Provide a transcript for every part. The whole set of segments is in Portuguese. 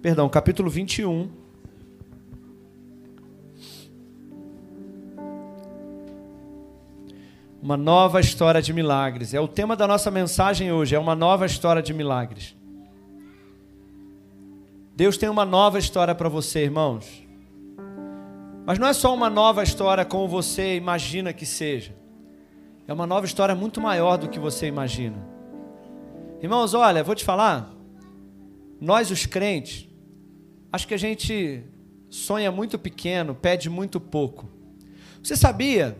perdão, capítulo 21. Uma nova história de milagres. É o tema da nossa mensagem hoje, é uma nova história de milagres. Deus tem uma nova história para você, irmãos. Mas não é só uma nova história como você imagina que seja. É uma nova história muito maior do que você imagina. Irmãos, olha, vou te falar. Nós, os crentes, acho que a gente sonha muito pequeno, pede muito pouco. Você sabia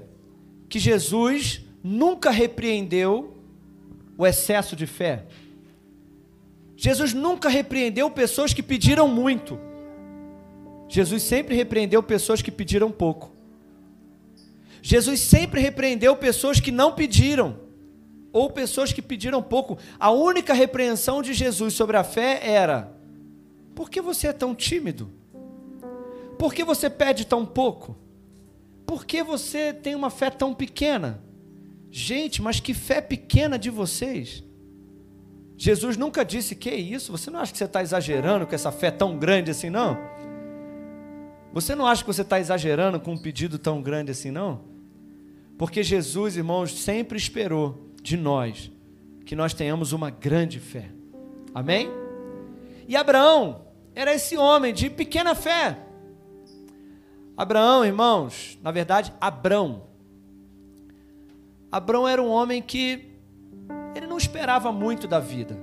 que Jesus nunca repreendeu o excesso de fé. Jesus nunca repreendeu pessoas que pediram muito. Jesus sempre repreendeu pessoas que pediram pouco. Jesus sempre repreendeu pessoas que não pediram, ou pessoas que pediram pouco. A única repreensão de Jesus sobre a fé era: por que você é tão tímido? Por que você pede tão pouco? Por que você tem uma fé tão pequena? Gente, mas que fé pequena de vocês. Jesus nunca disse, que isso? Você não acha que você está exagerando com essa fé tão grande assim, não? Você não acha que você está exagerando com um pedido tão grande assim, não? Porque Jesus, irmãos, sempre esperou de nós que nós tenhamos uma grande fé. Amém? E Abraão era esse homem de pequena fé. Abraão, irmãos, na verdade, Abrão. Abrão era um homem que ele não esperava muito da vida,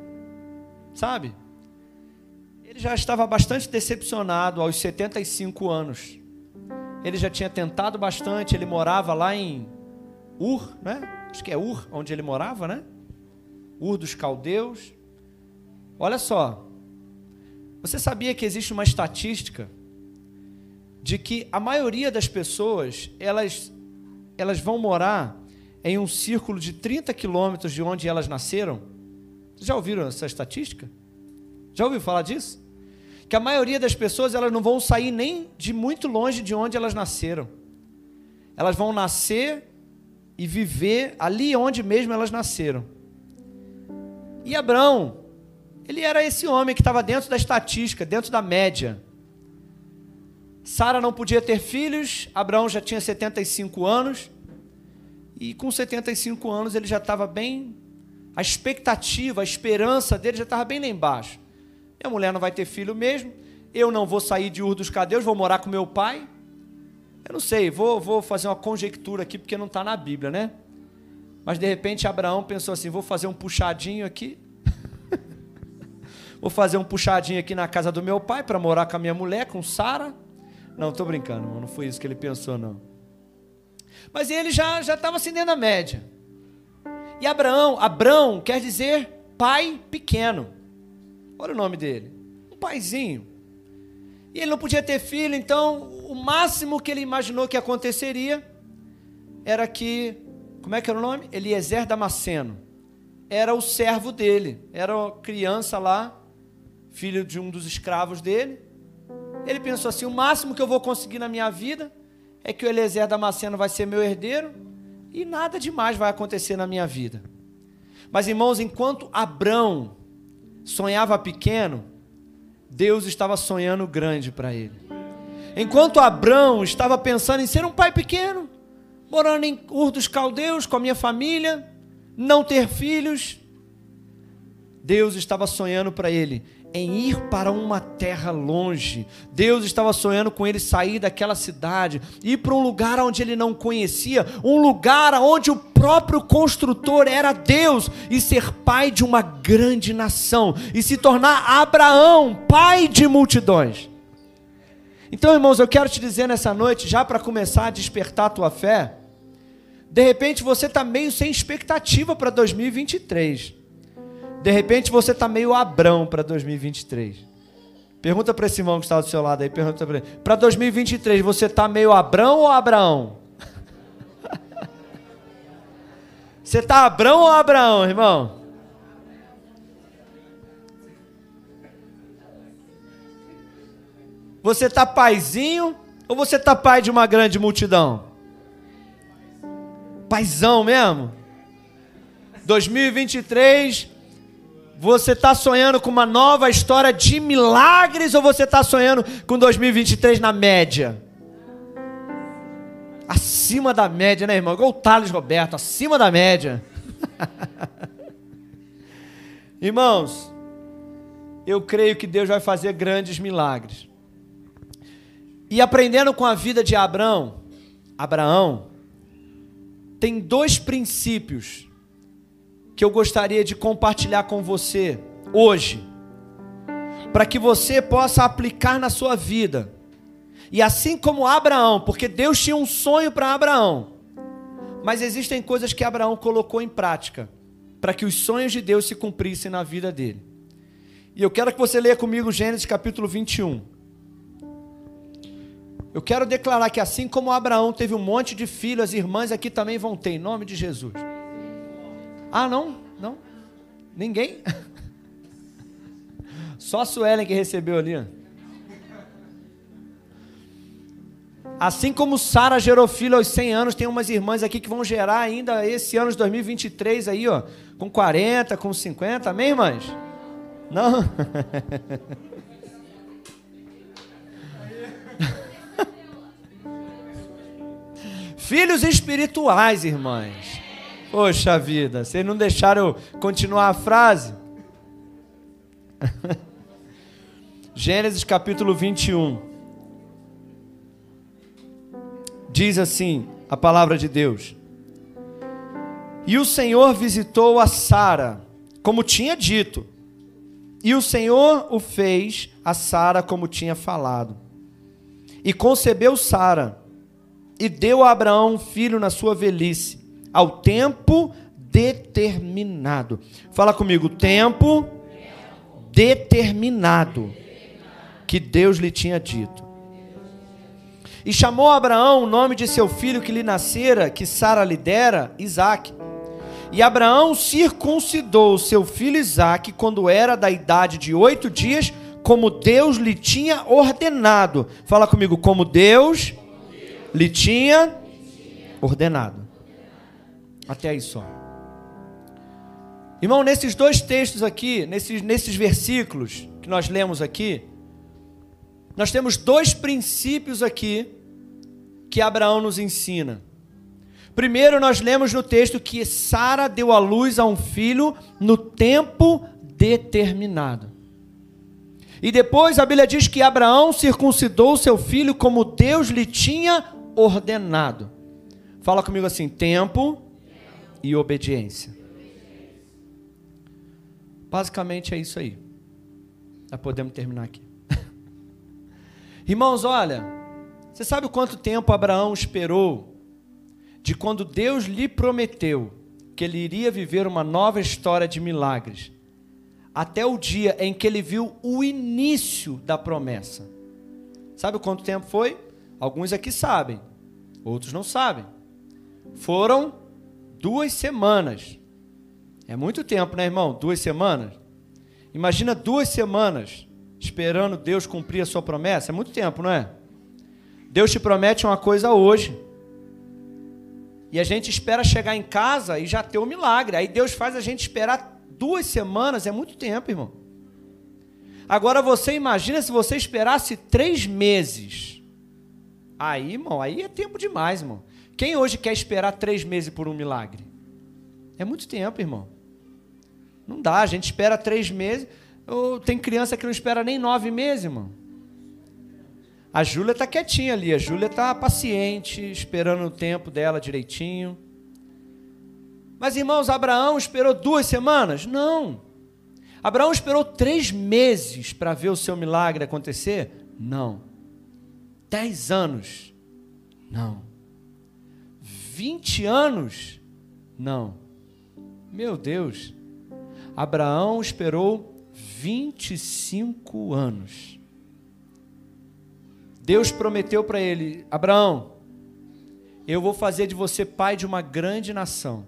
sabe? Ele já estava bastante decepcionado aos 75 anos. Ele já tinha tentado bastante, ele morava lá em Ur, né? Acho que é Ur, onde ele morava, né? Ur dos caldeus. Olha só. Você sabia que existe uma estatística de que a maioria das pessoas, elas, elas vão morar em um círculo de 30 quilômetros de onde elas nasceram. Já ouviram essa estatística? Já ouviu falar disso? Que a maioria das pessoas elas não vão sair nem de muito longe de onde elas nasceram. Elas vão nascer e viver ali onde mesmo elas nasceram. E Abraão, ele era esse homem que estava dentro da estatística, dentro da média. Sara não podia ter filhos, Abraão já tinha 75 anos, e com 75 anos ele já estava bem. A expectativa, a esperança dele já estava bem lá embaixo. Minha mulher não vai ter filho mesmo, eu não vou sair de Ur dos Cadeus, vou morar com meu pai. Eu não sei, vou, vou fazer uma conjectura aqui, porque não está na Bíblia, né? Mas de repente Abraão pensou assim: vou fazer um puxadinho aqui. Vou fazer um puxadinho aqui na casa do meu pai para morar com a minha mulher, com Sara. Não, estou brincando, não foi isso que ele pensou, não. Mas ele já já estava assim dentro da média. E Abraão, Abrão quer dizer pai pequeno. Olha o nome dele. Um paizinho. E ele não podia ter filho, então o máximo que ele imaginou que aconteceria era que, como é que era o nome? Eliezer Damasceno. Era o servo dele, era criança lá, filho de um dos escravos dele. Ele pensou assim: o máximo que eu vou conseguir na minha vida é que o Eliezer Damasceno vai ser meu herdeiro e nada demais vai acontecer na minha vida. Mas irmãos, enquanto Abrão sonhava pequeno, Deus estava sonhando grande para ele. Enquanto Abrão estava pensando em ser um pai pequeno, morando em Ur dos Caldeus com a minha família, não ter filhos, Deus estava sonhando para ele em ir para uma terra longe. Deus estava sonhando com ele sair daquela cidade, ir para um lugar onde ele não conhecia, um lugar onde o próprio construtor era Deus e ser pai de uma grande nação e se tornar Abraão, pai de multidões. Então, irmãos, eu quero te dizer nessa noite, já para começar a despertar a tua fé, de repente você está meio sem expectativa para 2023. De repente você está meio abrão para 2023. Pergunta para esse irmão que está do seu lado aí, pergunta para ele. Para 2023 você está meio abrão ou Abraão? você está abrão ou Abraão, irmão? Você está paizinho ou você está pai de uma grande multidão? Paizão mesmo? 2023 Você está sonhando com uma nova história de milagres ou você está sonhando com 2023 na média? Acima da média, né, irmão? Igual o Thales Roberto, acima da média. Irmãos, eu creio que Deus vai fazer grandes milagres. E aprendendo com a vida de Abraão, Abraão tem dois princípios que eu gostaria de compartilhar com você hoje, para que você possa aplicar na sua vida. E assim como Abraão, porque Deus tinha um sonho para Abraão, mas existem coisas que Abraão colocou em prática para que os sonhos de Deus se cumprissem na vida dele. E eu quero que você leia comigo Gênesis capítulo 21. Eu quero declarar que assim como Abraão teve um monte de filhos, as irmãs aqui também vão ter, em nome de Jesus. Ah, não? Não? Ninguém? Só a Suelen que recebeu ali. Assim como Sara gerou filho aos 100 anos, tem umas irmãs aqui que vão gerar ainda esse ano de 2023 aí, ó, com 40, com 50, amém, irmãs? Não? Filhos espirituais, irmãs. Poxa vida, vocês não deixaram continuar a frase? Gênesis capítulo 21. Diz assim a palavra de Deus: E o Senhor visitou a Sara, como tinha dito, e o Senhor o fez a Sara como tinha falado. E concebeu Sara, e deu a Abraão um filho na sua velhice, ao tempo determinado. Fala comigo, tempo determinado que Deus lhe tinha dito. E chamou Abraão o nome de seu filho que lhe nascera, que Sara lhe dera, Isaque. E Abraão circuncidou seu filho Isaque quando era da idade de oito dias, como Deus lhe tinha ordenado. Fala comigo, como Deus lhe tinha ordenado. Até aí só. Irmão, nesses dois textos aqui, nesses, nesses versículos que nós lemos aqui, nós temos dois princípios aqui que Abraão nos ensina. Primeiro, nós lemos no texto que Sara deu à luz a um filho no tempo determinado. E depois a Bíblia diz que Abraão circuncidou seu filho como Deus lhe tinha ordenado. Fala comigo assim: tempo e obediência. Basicamente é isso aí. Já podemos terminar aqui. Irmãos, olha, você sabe quanto tempo Abraão esperou de quando Deus lhe prometeu que ele iria viver uma nova história de milagres, até o dia em que ele viu o início da promessa. Sabe quanto tempo foi? Alguns aqui sabem, outros não sabem. Foram duas semanas. É muito tempo, né, irmão? Duas semanas. Imagina duas semanas esperando Deus cumprir a sua promessa. É muito tempo, não é? Deus te promete uma coisa hoje. E a gente espera chegar em casa e já ter o milagre. Aí Deus faz a gente esperar duas semanas, é muito tempo, irmão. Agora você imagina se você esperasse três meses. Aí, irmão, aí é tempo demais, irmão. Quem hoje quer esperar três meses por um milagre? É muito tempo, irmão. Não dá, a gente espera três meses. Tem criança que não espera nem nove meses, irmão. A Júlia está quietinha ali, a Júlia está paciente, esperando o tempo dela direitinho. Mas, irmãos, Abraão esperou duas semanas? Não. Abraão esperou três meses para ver o seu milagre acontecer? Não. Dez anos? Não. Vinte anos? Não. Meu Deus. Abraão esperou 25 anos. Deus prometeu para ele: Abraão, eu vou fazer de você pai de uma grande nação.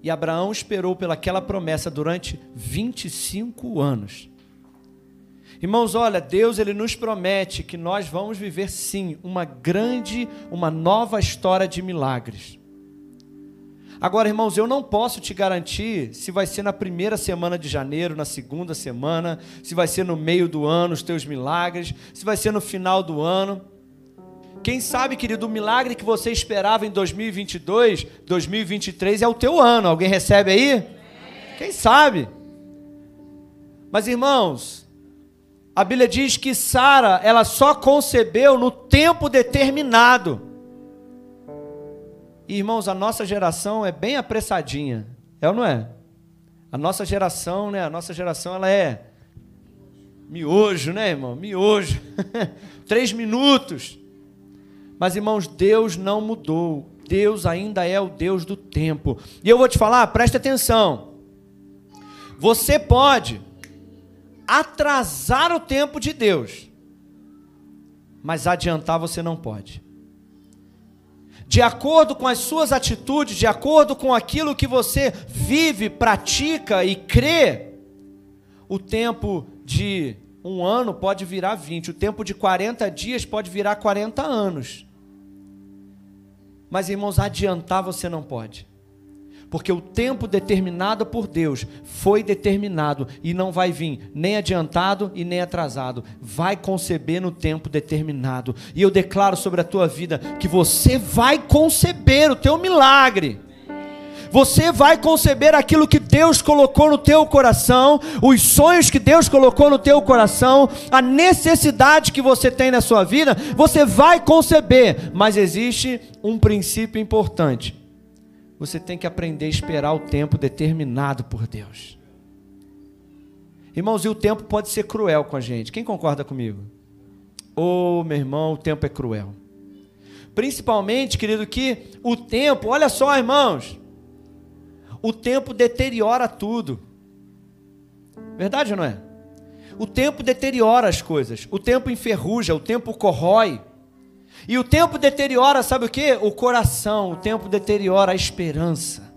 E Abraão esperou pelaquela promessa durante 25 anos. Irmãos, olha, Deus ele nos promete que nós vamos viver sim uma grande, uma nova história de milagres. Agora, irmãos, eu não posso te garantir se vai ser na primeira semana de janeiro, na segunda semana, se vai ser no meio do ano os teus milagres, se vai ser no final do ano. Quem sabe, querido, o milagre que você esperava em 2022, 2023 é o teu ano. Alguém recebe aí? Quem sabe? Mas irmãos, a Bíblia diz que Sara, ela só concebeu no tempo determinado. Irmãos, a nossa geração é bem apressadinha, é ou não é? A nossa geração, né? A nossa geração ela é miojo, né, irmão? Miojo. Três minutos. Mas, irmãos, Deus não mudou. Deus ainda é o Deus do tempo. E eu vou te falar, preste atenção. Você pode atrasar o tempo de Deus, mas adiantar você não pode. De acordo com as suas atitudes, de acordo com aquilo que você vive, pratica e crê, o tempo de um ano pode virar 20, o tempo de 40 dias pode virar 40 anos. Mas, irmãos, adiantar você não pode porque o tempo determinado por Deus foi determinado e não vai vir nem adiantado e nem atrasado, vai conceber no tempo determinado. E eu declaro sobre a tua vida que você vai conceber o teu milagre. Você vai conceber aquilo que Deus colocou no teu coração, os sonhos que Deus colocou no teu coração, a necessidade que você tem na sua vida, você vai conceber, mas existe um princípio importante você tem que aprender a esperar o tempo determinado por Deus. Irmãos, e o tempo pode ser cruel com a gente. Quem concorda comigo? Ô, oh, meu irmão, o tempo é cruel. Principalmente, querido, que o tempo, olha só, irmãos, o tempo deteriora tudo. Verdade ou não é? O tempo deteriora as coisas, o tempo enferruja, o tempo corrói. E o tempo deteriora, sabe o que? O coração, o tempo deteriora a esperança.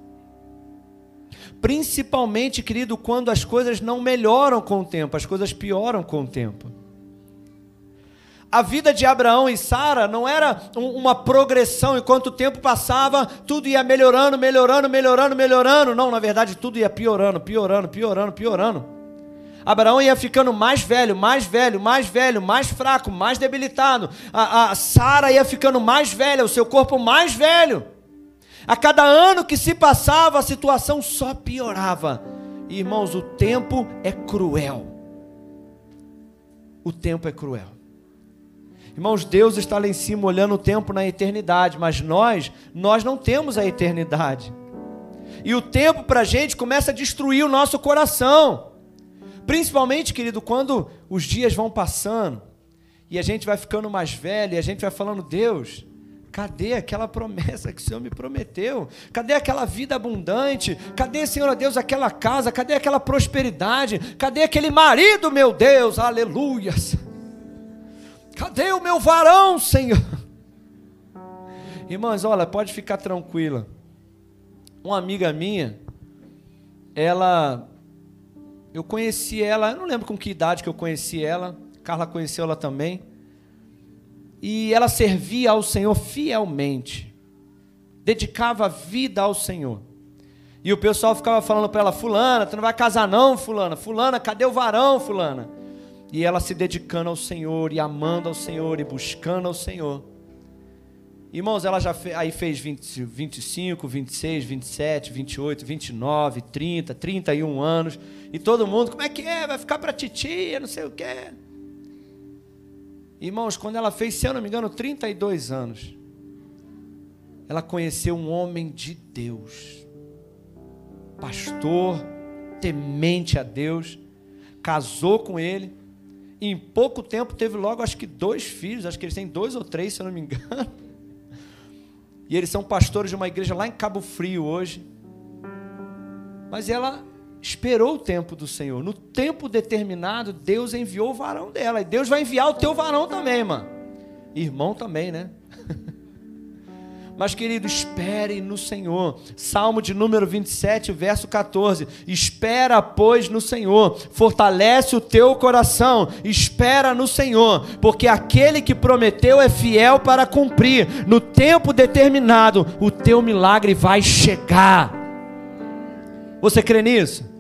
Principalmente, querido, quando as coisas não melhoram com o tempo, as coisas pioram com o tempo. A vida de Abraão e Sara não era uma progressão, enquanto o tempo passava, tudo ia melhorando, melhorando, melhorando, melhorando. Não, na verdade, tudo ia piorando, piorando, piorando, piorando. Abraão ia ficando mais velho, mais velho, mais velho, mais fraco, mais debilitado. A, a Sara ia ficando mais velha, o seu corpo mais velho. A cada ano que se passava, a situação só piorava. Irmãos, o tempo é cruel. O tempo é cruel. Irmãos, Deus está lá em cima olhando o tempo na eternidade, mas nós, nós não temos a eternidade. E o tempo para a gente começa a destruir o nosso coração. Principalmente, querido, quando os dias vão passando e a gente vai ficando mais velho e a gente vai falando, Deus, cadê aquela promessa que o Senhor me prometeu? Cadê aquela vida abundante? Cadê, Senhor Deus, aquela casa? Cadê aquela prosperidade? Cadê aquele marido, meu Deus? Aleluias! Cadê o meu varão, Senhor? Irmãs, olha, pode ficar tranquila. Uma amiga minha, ela eu conheci ela, eu não lembro com que idade que eu conheci ela, Carla conheceu ela também. E ela servia ao Senhor fielmente, dedicava a vida ao Senhor. E o pessoal ficava falando para ela: Fulana, tu não vai casar, não, Fulana. Fulana, cadê o varão, Fulana? E ela se dedicando ao Senhor, e amando ao Senhor, e buscando ao Senhor. Irmãos, ela já fez, aí fez 20, 25, 26, 27, 28, 29, 30, 31 anos. E todo mundo, como é que é? Vai ficar para titia, não sei o quê. Irmãos, quando ela fez, se eu não me engano, 32 anos, ela conheceu um homem de Deus, pastor, temente a Deus, casou com ele, e em pouco tempo teve logo, acho que dois filhos, acho que eles têm dois ou três, se eu não me engano. E eles são pastores de uma igreja lá em Cabo Frio hoje. Mas ela esperou o tempo do Senhor. No tempo determinado, Deus enviou o varão dela. E Deus vai enviar o teu varão também, irmã. Irmão também, né? Mas, querido, espere no Senhor. Salmo de número 27, verso 14. Espera, pois, no Senhor. Fortalece o teu coração. Espera no Senhor. Porque aquele que prometeu é fiel para cumprir. No tempo determinado, o teu milagre vai chegar. Você crê nisso?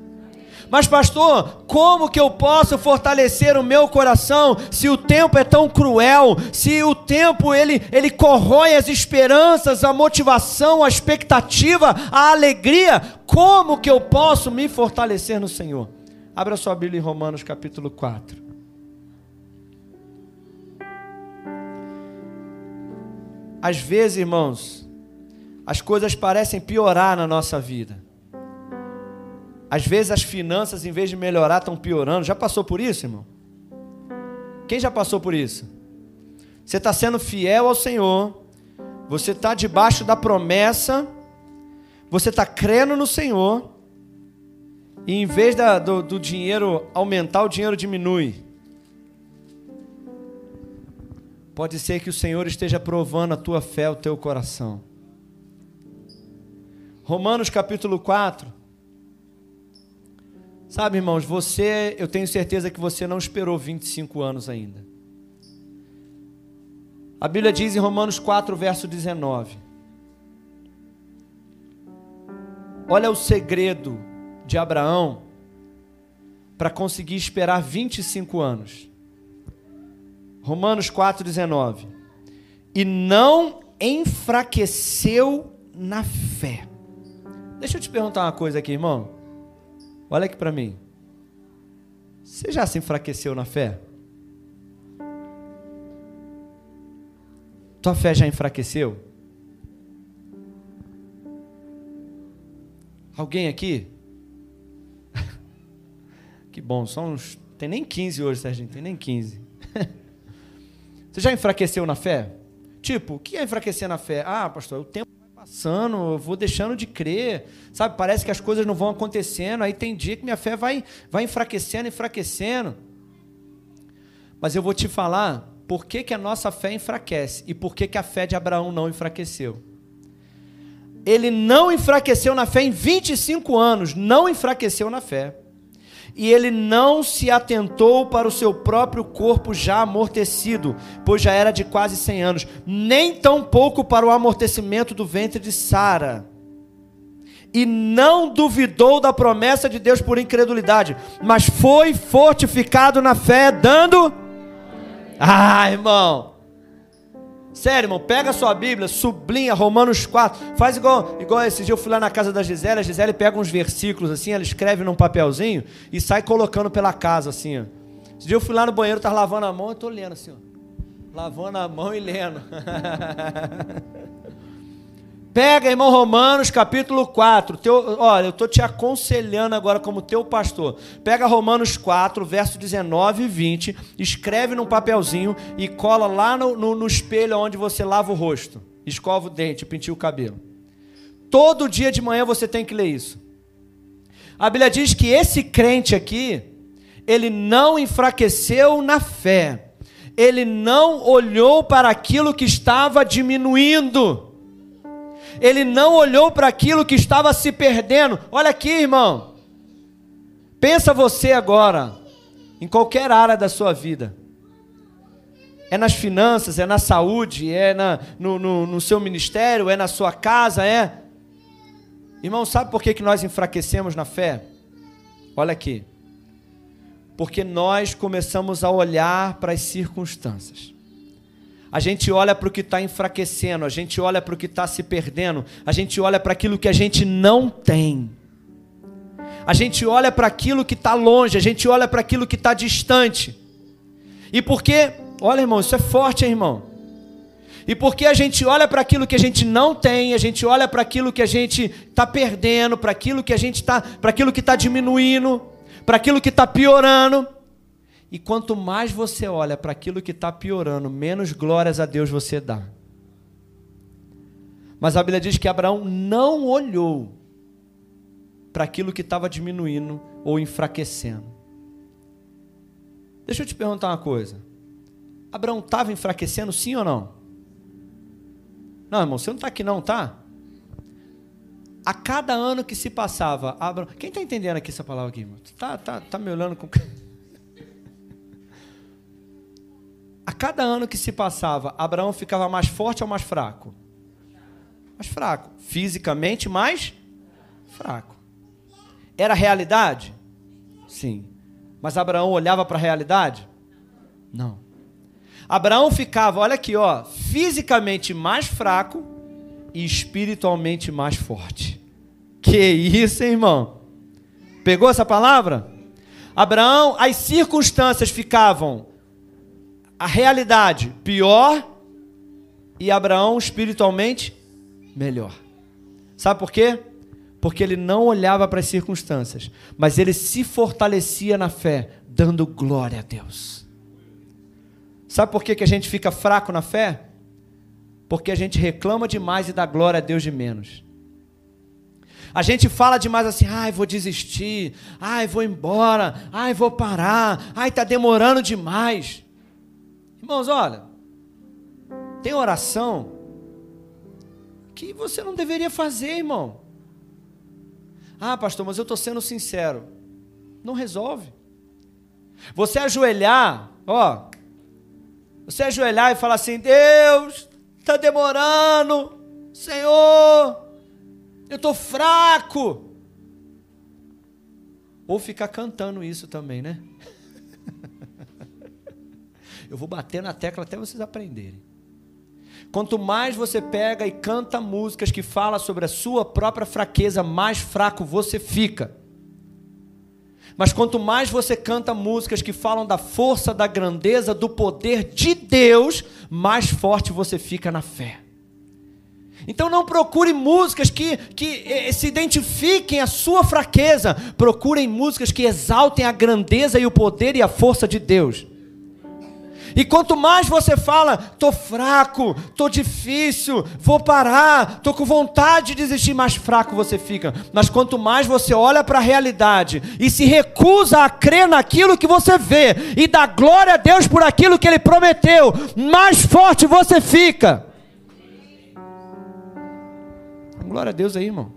Mas, pastor, como que eu posso fortalecer o meu coração se o tempo é tão cruel, se o tempo ele, ele corrói as esperanças, a motivação, a expectativa, a alegria? Como que eu posso me fortalecer no Senhor? Abra sua Bíblia em Romanos capítulo 4. Às vezes, irmãos, as coisas parecem piorar na nossa vida. Às vezes as finanças, em vez de melhorar, estão piorando. Já passou por isso, irmão? Quem já passou por isso? Você está sendo fiel ao Senhor, você está debaixo da promessa, você está crendo no Senhor, e em vez da, do, do dinheiro aumentar, o dinheiro diminui. Pode ser que o Senhor esteja provando a tua fé, o teu coração. Romanos capítulo 4. Sabe, irmãos, você, eu tenho certeza que você não esperou 25 anos ainda. A Bíblia diz em Romanos 4, verso 19: Olha o segredo de Abraão para conseguir esperar 25 anos. Romanos 4,19. E não enfraqueceu na fé. Deixa eu te perguntar uma coisa aqui, irmão. Olha aqui para mim. Você já se enfraqueceu na fé? Tua fé já enfraqueceu? Alguém aqui? que bom, são uns. Tem nem 15 hoje, Serginho, tem nem 15. Você já enfraqueceu na fé? Tipo, o que é enfraquecer na fé? Ah, pastor, o tempo passando, eu vou deixando de crer, sabe? Parece que as coisas não vão acontecendo, aí tem dia que minha fé vai, vai enfraquecendo, enfraquecendo. Mas eu vou te falar por que, que a nossa fé enfraquece e por que, que a fé de Abraão não enfraqueceu. Ele não enfraqueceu na fé em 25 anos, não enfraqueceu na fé e ele não se atentou para o seu próprio corpo já amortecido, pois já era de quase 100 anos, nem tampouco para o amortecimento do ventre de Sara. E não duvidou da promessa de Deus por incredulidade, mas foi fortificado na fé, dando. Ah, irmão, Sério, irmão, pega a sua Bíblia, sublinha Romanos 4. Faz igual, igual esse dia eu fui lá na casa da Gisele, a Gisele pega uns versículos assim, ela escreve num papelzinho e sai colocando pela casa assim, ó. Esse dia eu fui lá no banheiro, tava lavando a mão, eu tô lendo assim, ó. Lavando a mão e lendo. Pega, irmão Romanos, capítulo 4. Teu, olha, eu estou te aconselhando agora como teu pastor. Pega Romanos 4, verso 19 e 20, escreve num papelzinho e cola lá no, no, no espelho onde você lava o rosto. Escova o dente, pintia o cabelo. Todo dia de manhã você tem que ler isso. A Bíblia diz que esse crente aqui, ele não enfraqueceu na fé. Ele não olhou para aquilo que estava diminuindo ele não olhou para aquilo que estava se perdendo. Olha aqui, irmão. Pensa você agora, em qualquer área da sua vida. É nas finanças, é na saúde, é na, no, no, no seu ministério, é na sua casa, é. Irmão, sabe por que, que nós enfraquecemos na fé? Olha aqui. Porque nós começamos a olhar para as circunstâncias. A gente olha para o que está enfraquecendo, a gente olha para o que está se perdendo, a gente olha para aquilo que a gente não tem. A gente olha para aquilo que está longe, a gente olha para aquilo que está distante. E porque, olha irmão, isso é forte, hein, irmão. E porque a gente olha para aquilo que a gente não tem, a gente olha para aquilo que a gente está perdendo, para aquilo que a gente está, para aquilo que está diminuindo, para aquilo que está piorando, e quanto mais você olha para aquilo que está piorando, menos glórias a Deus você dá. Mas a Bíblia diz que Abraão não olhou para aquilo que estava diminuindo ou enfraquecendo. Deixa eu te perguntar uma coisa. Abraão estava enfraquecendo, sim ou não? Não, irmão, você não está aqui não, tá? A cada ano que se passava, Abraão. Quem está entendendo aqui essa palavra aqui, irmão? Tá, tá, tá me olhando com. A cada ano que se passava, Abraão ficava mais forte ou mais fraco? Mais fraco. Fisicamente mais fraco. Era realidade? Sim. Mas Abraão olhava para a realidade? Não. Abraão ficava, olha aqui, ó, fisicamente mais fraco e espiritualmente mais forte. Que isso, hein, irmão? Pegou essa palavra? Abraão, as circunstâncias ficavam a realidade pior e Abraão espiritualmente melhor. Sabe por quê? Porque ele não olhava para as circunstâncias, mas ele se fortalecia na fé, dando glória a Deus. Sabe por que, que a gente fica fraco na fé? Porque a gente reclama demais e dá glória a Deus de menos. A gente fala demais assim, ai, vou desistir, ai, vou embora, ai, vou parar, ai, está demorando demais. Irmãos, olha, tem oração que você não deveria fazer, irmão. Ah, pastor, mas eu estou sendo sincero. Não resolve. Você ajoelhar, ó, você ajoelhar e falar assim: Deus, está demorando, Senhor, eu estou fraco. Ou ficar cantando isso também, né? Eu vou bater na tecla até vocês aprenderem. Quanto mais você pega e canta músicas que falam sobre a sua própria fraqueza, mais fraco você fica. Mas quanto mais você canta músicas que falam da força, da grandeza, do poder de Deus, mais forte você fica na fé. Então não procure músicas que, que eh, se identifiquem a sua fraqueza. Procurem músicas que exaltem a grandeza e o poder e a força de Deus. E quanto mais você fala, tô fraco, tô difícil, vou parar, tô com vontade de desistir, mais fraco você fica. Mas quanto mais você olha para a realidade e se recusa a crer naquilo que você vê e dá glória a Deus por aquilo que ele prometeu, mais forte você fica. Glória a Deus aí, irmão.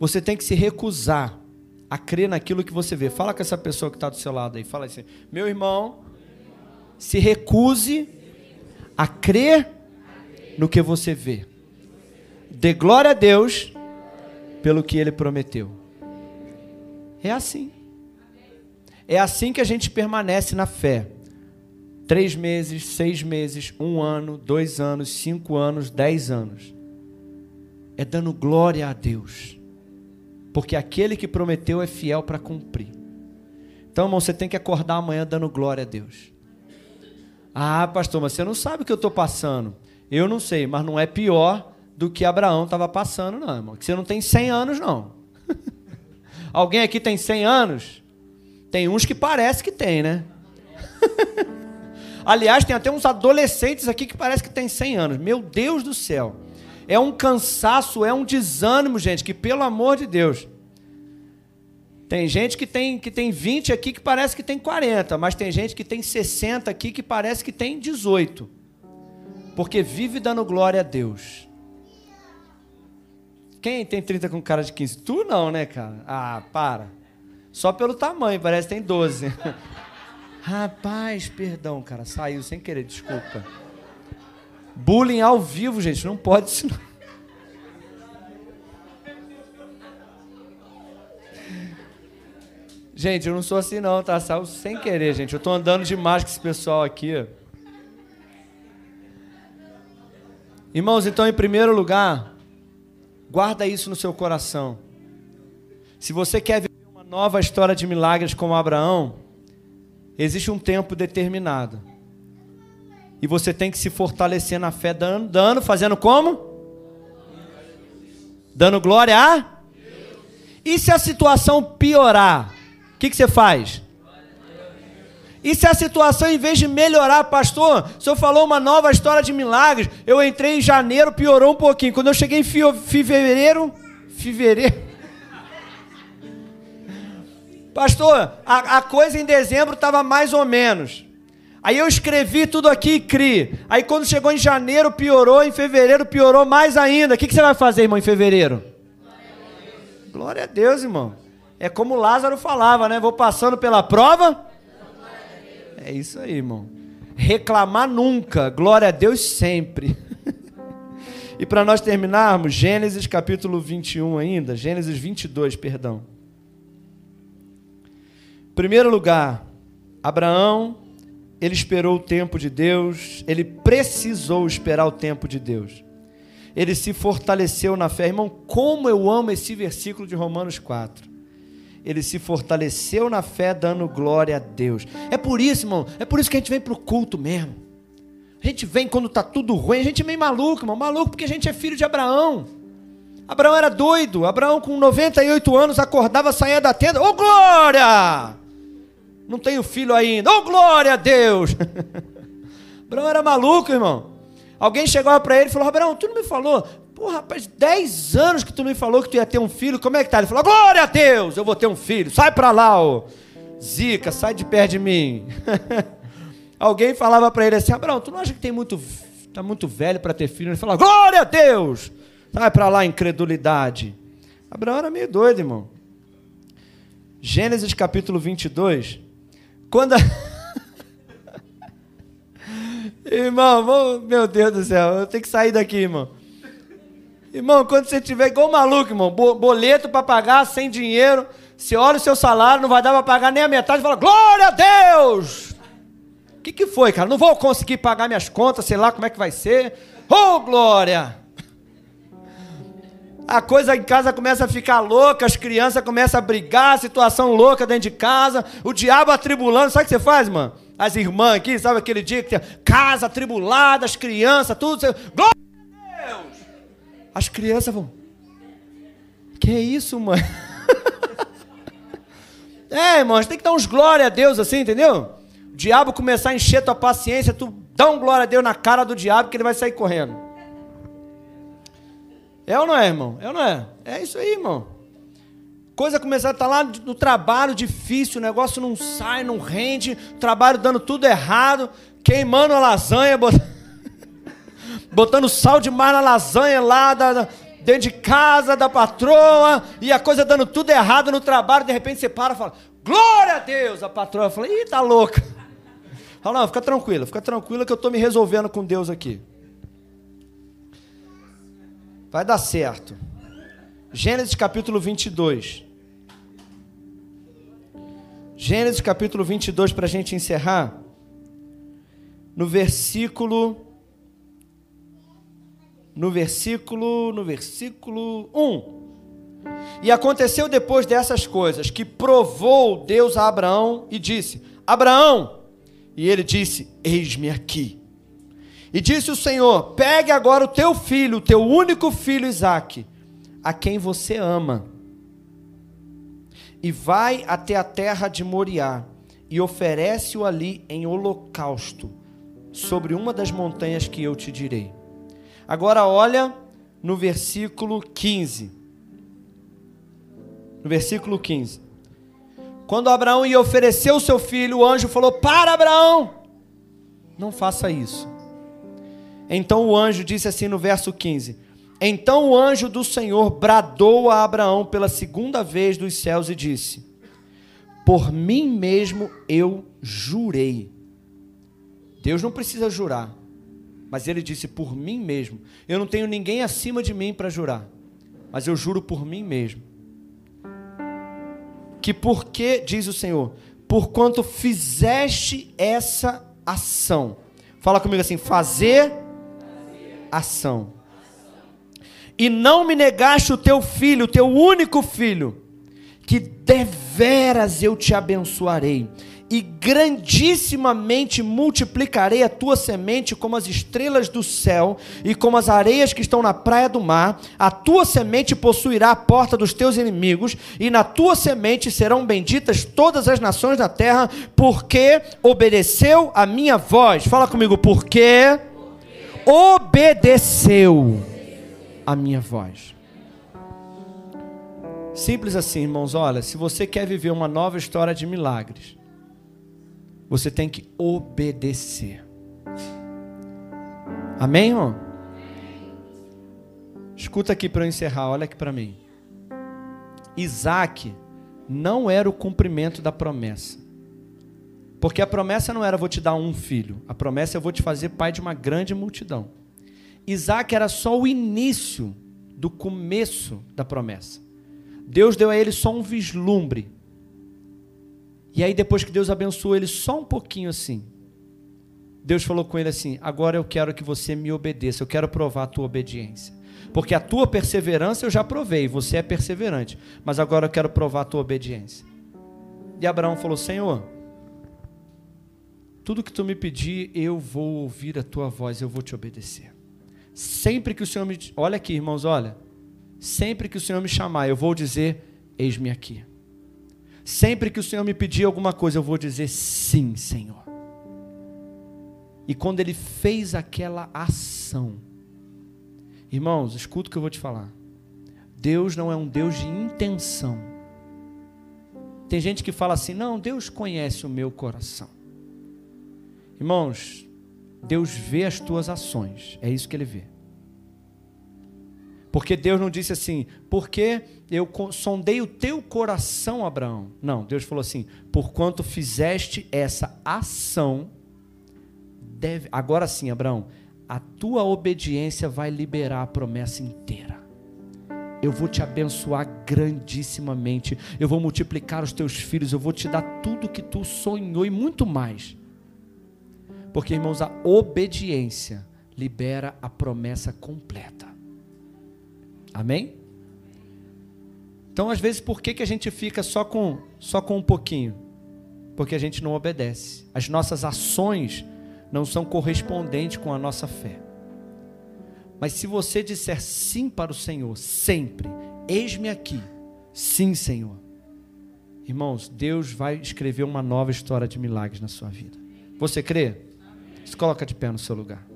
Você tem que se recusar a crer naquilo que você vê. Fala com essa pessoa que está do seu lado aí. Fala assim: meu irmão, se recuse a crer no que você vê. Dê glória a Deus pelo que Ele prometeu. É assim. É assim que a gente permanece na fé. Três meses, seis meses, um ano, dois anos, cinco anos, dez anos. É dando glória a Deus porque aquele que prometeu é fiel para cumprir. Então, irmão, você tem que acordar amanhã dando glória a Deus. Ah, pastor, mas você não sabe o que eu estou passando. Eu não sei, mas não é pior do que Abraão estava passando, não, irmão. Que você não tem 100 anos, não. Alguém aqui tem 100 anos? Tem uns que parece que tem, né? Aliás, tem até uns adolescentes aqui que parece que tem 100 anos. Meu Deus do céu. É um cansaço, é um desânimo, gente, que pelo amor de Deus. Tem gente que tem, que tem 20 aqui que parece que tem 40, mas tem gente que tem 60 aqui que parece que tem 18. Porque vive dando glória a Deus. Quem tem 30 com cara de 15? Tu não, né, cara? Ah, para. Só pelo tamanho, parece que tem 12. Rapaz, perdão, cara, saiu sem querer, desculpa. Bullying ao vivo, gente, não pode. Gente, eu não sou assim não, tá? Saiu sem querer, gente. Eu tô andando demais com esse pessoal aqui. Irmãos, então, em primeiro lugar, guarda isso no seu coração. Se você quer viver uma nova história de milagres como Abraão, existe um tempo determinado. E você tem que se fortalecer na fé, dando, dando fazendo como? Dando glória a? E se a situação piorar? O que, que você faz? E se a situação, em vez de melhorar, pastor, o senhor falou uma nova história de milagres, eu entrei em janeiro, piorou um pouquinho. Quando eu cheguei em fevereiro, fevereiro. Pastor, a, a coisa em dezembro estava mais ou menos. Aí eu escrevi tudo aqui e criei. Aí quando chegou em janeiro, piorou, em fevereiro piorou mais ainda. O que, que você vai fazer, irmão, em fevereiro? Glória a Deus, irmão. É como Lázaro falava, né? Vou passando pela prova. É isso aí, irmão. Reclamar nunca, glória a Deus sempre. e para nós terminarmos, Gênesis capítulo 21 ainda, Gênesis 22, perdão. Primeiro lugar, Abraão, ele esperou o tempo de Deus, ele precisou esperar o tempo de Deus. Ele se fortaleceu na fé. Irmão, como eu amo esse versículo de Romanos 4 ele se fortaleceu na fé, dando glória a Deus. É por isso, irmão, é por isso que a gente vem para o culto mesmo. A gente vem quando está tudo ruim, a gente é meio maluco, irmão, maluco porque a gente é filho de Abraão. Abraão era doido, Abraão com 98 anos acordava, saía da tenda, ô oh, glória! Não tenho filho ainda, oh, glória a Deus! Abraão era maluco, irmão. Alguém chegava para ele e falou: Abraão, tu não me falou Pô, rapaz, 10 anos que tu me falou que tu ia ter um filho, como é que tá? Ele falou, glória a Deus, eu vou ter um filho. Sai para lá, ô. Zica, sai de perto de mim. Alguém falava para ele assim, Abraão, tu não acha que tem muito, tá muito velho para ter filho? Ele falava, glória a Deus. Sai para lá, incredulidade. Abraão era meio doido, irmão. Gênesis capítulo 22. Quando a... irmão, meu Deus do céu, eu tenho que sair daqui, irmão. Irmão, quando você tiver igual maluco, irmão, boleto para pagar sem dinheiro, você olha o seu salário, não vai dar para pagar nem a metade, fala, glória a Deus! O que, que foi, cara? Não vou conseguir pagar minhas contas, sei lá como é que vai ser. Oh, glória! A coisa em casa começa a ficar louca, as crianças começam a brigar, situação louca dentro de casa, o diabo atribulando. Sabe o que você faz, mano? As irmãs aqui, sabe aquele dia que tem casa atribulada, as crianças, tudo. Você... Glória a Deus! As crianças vão. Que é isso, mãe? é, irmãos, tem que dar uns glória a Deus assim, entendeu? O diabo começar a encher tua paciência, tu dá um glória a Deus na cara do diabo que ele vai sair correndo. É ou não é, irmão? É ou não é? É isso aí, irmão. Coisa começar a estar tá lá no trabalho difícil, o negócio não sai, não rende, trabalho dando tudo errado, queimando a lasanha, botando botando sal demais na lasanha lá da, dentro de casa da patroa, e a coisa dando tudo errado no trabalho, de repente você para e fala, glória a Deus! A patroa fala, ih, tá louca. Fala, não, fica tranquila, fica tranquila que eu estou me resolvendo com Deus aqui. Vai dar certo. Gênesis capítulo 22. Gênesis capítulo 22, para a gente encerrar. No versículo no versículo, no versículo 1. E aconteceu depois dessas coisas que provou Deus a Abraão e disse: Abraão, e ele disse: Eis-me aqui. E disse o Senhor: Pegue agora o teu filho, o teu único filho Isaque, a quem você ama, e vai até a terra de Moriá e oferece-o ali em holocausto sobre uma das montanhas que eu te direi. Agora olha no versículo 15. No versículo 15. Quando Abraão ia oferecer o seu filho, o anjo falou: Para, Abraão, não faça isso. Então o anjo disse assim no verso 15: Então o anjo do Senhor bradou a Abraão pela segunda vez dos céus e disse: Por mim mesmo eu jurei. Deus não precisa jurar. Mas ele disse: Por mim mesmo. Eu não tenho ninguém acima de mim para jurar. Mas eu juro por mim mesmo. Que porque, diz o Senhor, porquanto fizeste essa ação. Fala comigo assim: fazer ação. E não me negaste o teu filho, o teu único filho, que deveras eu te abençoarei e grandissimamente multiplicarei a tua semente como as estrelas do céu e como as areias que estão na praia do mar. A tua semente possuirá a porta dos teus inimigos, e na tua semente serão benditas todas as nações da terra, porque obedeceu a minha voz. Fala comigo, porque obedeceu a minha voz. Simples assim, irmãos. Olha, se você quer viver uma nova história de milagres, você tem que obedecer. Amém, irmão? Escuta aqui para eu encerrar, olha aqui para mim. Isaac não era o cumprimento da promessa. Porque a promessa não era vou te dar um filho, a promessa é eu vou te fazer pai de uma grande multidão. Isaac era só o início do começo da promessa. Deus deu a ele só um vislumbre. E aí, depois que Deus abençoou ele só um pouquinho assim, Deus falou com ele assim: Agora eu quero que você me obedeça, eu quero provar a tua obediência. Porque a tua perseverança eu já provei, você é perseverante, mas agora eu quero provar a tua obediência. E Abraão falou: Senhor, tudo que tu me pedir, eu vou ouvir a tua voz, eu vou te obedecer. Sempre que o Senhor me. Olha aqui, irmãos, olha. Sempre que o Senhor me chamar, eu vou dizer: Eis-me aqui. Sempre que o Senhor me pedir alguma coisa, eu vou dizer: Sim, Senhor. E quando ele fez aquela ação, irmãos, escuta o que eu vou te falar. Deus não é um Deus de intenção. Tem gente que fala assim: não, Deus conhece o meu coração. Irmãos, Deus vê as tuas ações, é isso que ele vê. Porque Deus não disse assim, porque eu sondei o teu coração, Abraão. Não, Deus falou assim, porquanto fizeste essa ação, deve. Agora sim, Abraão, a tua obediência vai liberar a promessa inteira. Eu vou te abençoar grandissimamente. Eu vou multiplicar os teus filhos. Eu vou te dar tudo que tu sonhou e muito mais. Porque, irmãos, a obediência libera a promessa completa. Amém? Então, às vezes, por que, que a gente fica só com, só com um pouquinho? Porque a gente não obedece. As nossas ações não são correspondentes com a nossa fé. Mas se você disser sim para o Senhor, sempre, eis-me aqui, sim, Senhor. Irmãos, Deus vai escrever uma nova história de milagres na sua vida. Você crê? Se coloca de pé no seu lugar.